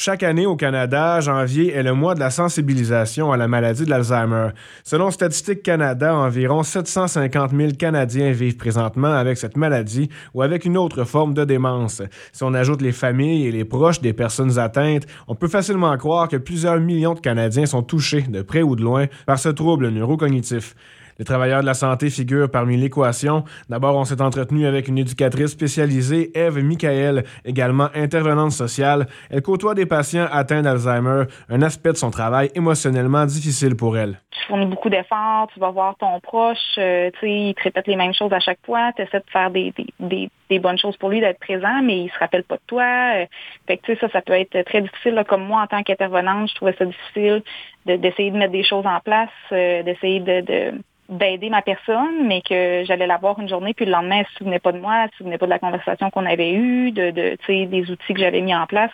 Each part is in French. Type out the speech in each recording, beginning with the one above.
Chaque année au Canada, janvier est le mois de la sensibilisation à la maladie de l'Alzheimer. Selon Statistique Canada, environ 750 000 Canadiens vivent présentement avec cette maladie ou avec une autre forme de démence. Si on ajoute les familles et les proches des personnes atteintes, on peut facilement croire que plusieurs millions de Canadiens sont touchés, de près ou de loin, par ce trouble neurocognitif. Les travailleurs de la santé figurent parmi l'équation. D'abord, on s'est entretenu avec une éducatrice spécialisée, Eve Michael, également intervenante sociale. Elle côtoie des patients atteints d'Alzheimer, un aspect de son travail émotionnellement difficile pour elle. Tu fournis beaucoup d'efforts, tu vas voir ton proche, euh, tu sais, il te répète les mêmes choses à chaque fois, tu essaies de faire des, des, des, bonnes choses pour lui, d'être présent, mais il se rappelle pas de toi. Euh, fait que, tu sais, ça, ça peut être très difficile. comme moi, en tant qu'intervenante, je trouvais ça difficile d'essayer de, mettre des choses en place, euh, d'essayer de d'aider ma personne, mais que j'allais la voir une journée, puis le lendemain, elle se souvenait pas de moi, elle se souvenait pas de la conversation qu'on avait eue, de, de des outils que j'avais mis en place.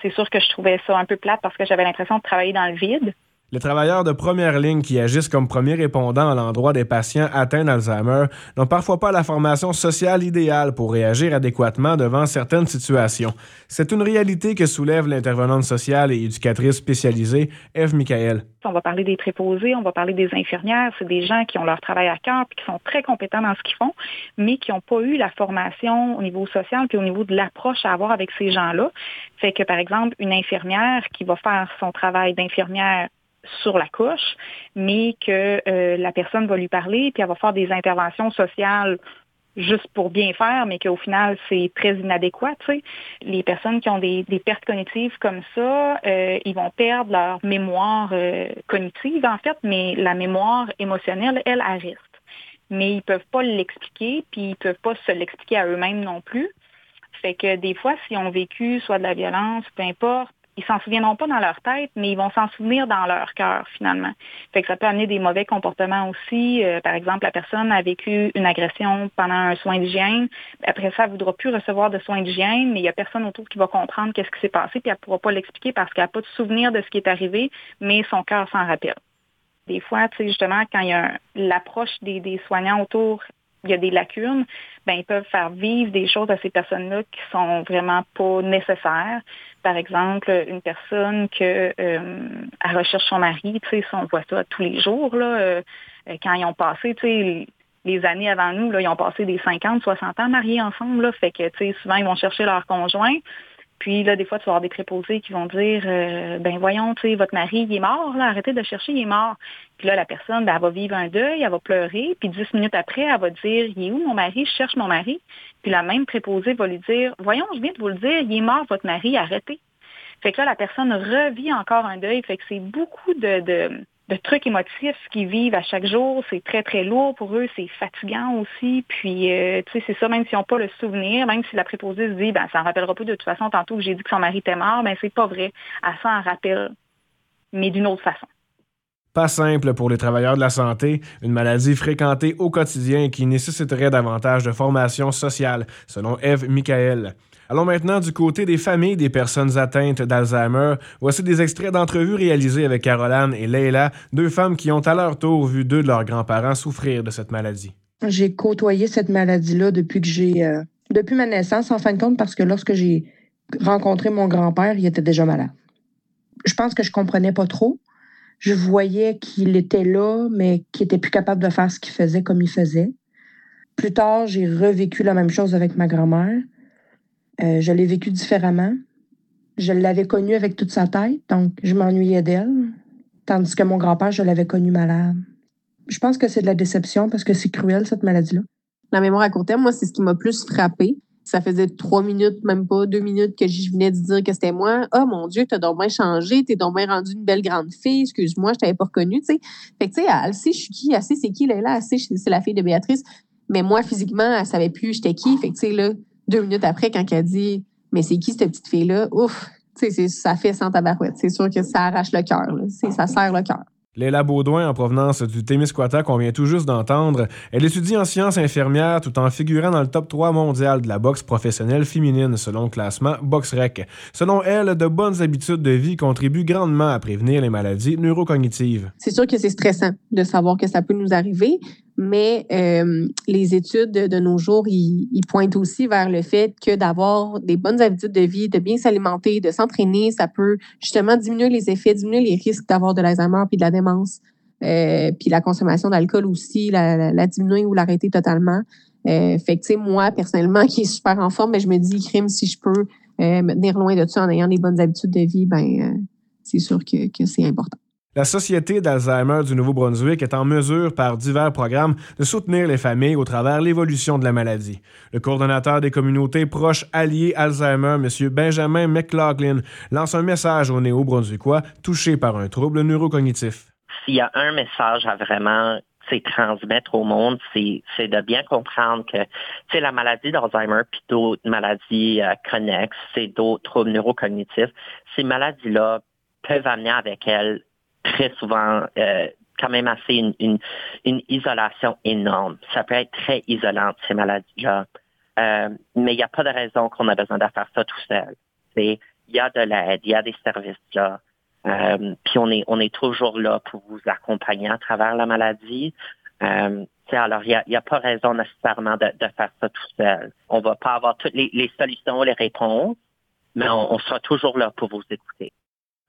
C'est sûr que je trouvais ça un peu plate parce que j'avais l'impression de travailler dans le vide. Les travailleurs de première ligne qui agissent comme premiers répondants à l'endroit des patients atteints d'Alzheimer n'ont parfois pas la formation sociale idéale pour réagir adéquatement devant certaines situations. C'est une réalité que soulève l'intervenante sociale et éducatrice spécialisée Eve Michael. On va parler des préposés, on va parler des infirmières. C'est des gens qui ont leur travail à cœur et qui sont très compétents dans ce qu'ils font, mais qui n'ont pas eu la formation au niveau social puis au niveau de l'approche à avoir avec ces gens-là. Fait que, par exemple, une infirmière qui va faire son travail d'infirmière sur la couche, mais que euh, la personne va lui parler, puis elle va faire des interventions sociales juste pour bien faire, mais qu'au final, c'est très inadéquat. Les personnes qui ont des, pertes cognitives comme ça, euh, ils vont perdre leur mémoire euh, cognitive, en fait, mais la mémoire émotionnelle, elle, elle reste. Mais ils peuvent pas l'expliquer, puis ils peuvent pas se l'expliquer à eux-mêmes non plus. Fait que des fois, s'ils ont vécu soit de la violence, peu importe, ils s'en souviendront pas dans leur tête, mais ils vont s'en souvenir dans leur cœur finalement. Fait que ça peut amener des mauvais comportements aussi. Euh, par exemple, la personne a vécu une agression pendant un soin d'hygiène. Après ça, elle ne voudra plus recevoir de soins d'hygiène, mais il n'y a personne autour qui va comprendre qu'est-ce qui s'est passé, puis elle ne pourra pas l'expliquer parce qu'elle n'a pas de souvenir de ce qui est arrivé, mais son cœur s'en rappelle. Des fois, tu sais, justement, quand il y a l'approche des, des soignants autour il y a des lacunes, ben ils peuvent faire vivre des choses à ces personnes-là qui sont vraiment pas nécessaires. Par exemple, une personne que euh, elle recherche son mari, tu sais, on voit ça tous les jours là, euh, quand ils ont passé, tu sais, les années avant nous, là, ils ont passé des 50, 60 ans mariés ensemble, là, fait que tu sais, souvent ils vont chercher leur conjoint. Puis là, des fois, tu vas avoir des préposés qui vont dire euh, ben voyons, tu sais, votre mari, il est mort, là, arrêtez de chercher, il est mort. Puis là, la personne, ben, elle va vivre un deuil, elle va pleurer, puis dix minutes après, elle va dire Il est où mon mari? Je cherche mon mari. Puis la même préposée va lui dire Voyons, je viens de vous le dire, il est mort, votre mari, arrêtez. Fait que là, la personne revit encore un deuil. Fait que c'est beaucoup de, de trucs émotifs qu'ils vivent à chaque jour. C'est très, très lourd pour eux. C'est fatigant aussi. Puis, euh, tu sais, c'est ça, même s'ils n'ont pas le souvenir, même si la préposée se dit, ben, ça ne rappellera pas de toute façon, tantôt j'ai dit que son mari était mort, ben, c'est pas vrai. Elle s'en rappelle, mais d'une autre façon. Pas simple pour les travailleurs de la santé, une maladie fréquentée au quotidien qui nécessiterait davantage de formation sociale, selon Eve Michael. Allons maintenant du côté des familles des personnes atteintes d'Alzheimer. Voici des extraits d'entrevues réalisées avec Caroline et Leila, deux femmes qui ont à leur tour vu deux de leurs grands-parents souffrir de cette maladie. J'ai côtoyé cette maladie-là depuis que j'ai euh, depuis ma naissance, en fin de compte, parce que lorsque j'ai rencontré mon grand-père, il était déjà malade. Je pense que je comprenais pas trop. Je voyais qu'il était là, mais qu'il était plus capable de faire ce qu'il faisait comme il faisait. Plus tard, j'ai revécu la même chose avec ma grand-mère. Euh, je l'ai vécu différemment. Je l'avais connue avec toute sa tête, donc je m'ennuyais d'elle. Tandis que mon grand-père, je l'avais connu malade. Je pense que c'est de la déception parce que c'est cruel, cette maladie-là. La mémoire à court terme, moi, c'est ce qui m'a plus frappé. Ça faisait trois minutes, même pas deux minutes que je venais de dire que c'était moi. Oh mon Dieu, t'as donc bien changé, t'es donc bien rendue une belle grande fille, excuse-moi, je t'avais pas reconnue. Fait que, tu sais, elle sait je suis qui, elle sait c'est qui, là, elle sait c'est la fille de Béatrice. Mais moi, physiquement, elle savait plus j'étais qui. Fait que, tu sais, deux minutes après, quand elle dit Mais c'est qui cette petite fille-là? Ouf, ça fait sans tabarouette. C'est sûr que ça arrache le cœur. Ça serre le cœur. Léla Baudouin, en provenance du Témiscouata qu'on vient tout juste d'entendre, elle étudie en sciences infirmières tout en figurant dans le top 3 mondial de la boxe professionnelle féminine selon le classement BoxRec. Selon elle, de bonnes habitudes de vie contribuent grandement à prévenir les maladies neurocognitives. C'est sûr que c'est stressant de savoir que ça peut nous arriver. Mais euh, les études de, nos jours, ils, pointent aussi vers le fait que d'avoir des bonnes habitudes de vie, de bien s'alimenter, de s'entraîner, ça peut justement diminuer les effets, diminuer les risques d'avoir de l'Alzheimer puis de la démence. Euh, puis la consommation d'alcool aussi, la, diminuer ou l'arrêter totalement. Euh, fait que, tu sais, moi, personnellement, qui est super en forme, mais ben, je me dis, crime, si je peux me tenir loin de ça en ayant des bonnes habitudes de vie, ben c'est sûr que c'est important. La Société d'Alzheimer du Nouveau-Brunswick est en mesure, par divers programmes, de soutenir les familles au travers l'évolution de la maladie. Le coordonnateur des communautés proches alliées Alzheimer, M. Benjamin McLaughlin, lance un message aux néo-brunswickois touchés par un trouble neurocognitif. S'il y a un message à vraiment transmettre au monde, c'est de bien comprendre que c'est la maladie d'Alzheimer puis d'autres maladies euh, connexes, c'est d'autres troubles neurocognitifs. Ces maladies-là peuvent amener avec elles très souvent euh, quand même assez une, isolation énorme. Ça peut être très isolant, ces maladies-là. Euh, mais il n'y a pas de raison qu'on a besoin de faire ça tout seul. Il y a de l'aide, il y a des services là. Euh, puis on est, on est toujours là pour vous accompagner à travers la maladie. alors, il n'y a, pas raison nécessairement de, faire ça tout seul. On va pas avoir toutes les, les solutions, les réponses, mais on sera toujours là pour vous écouter.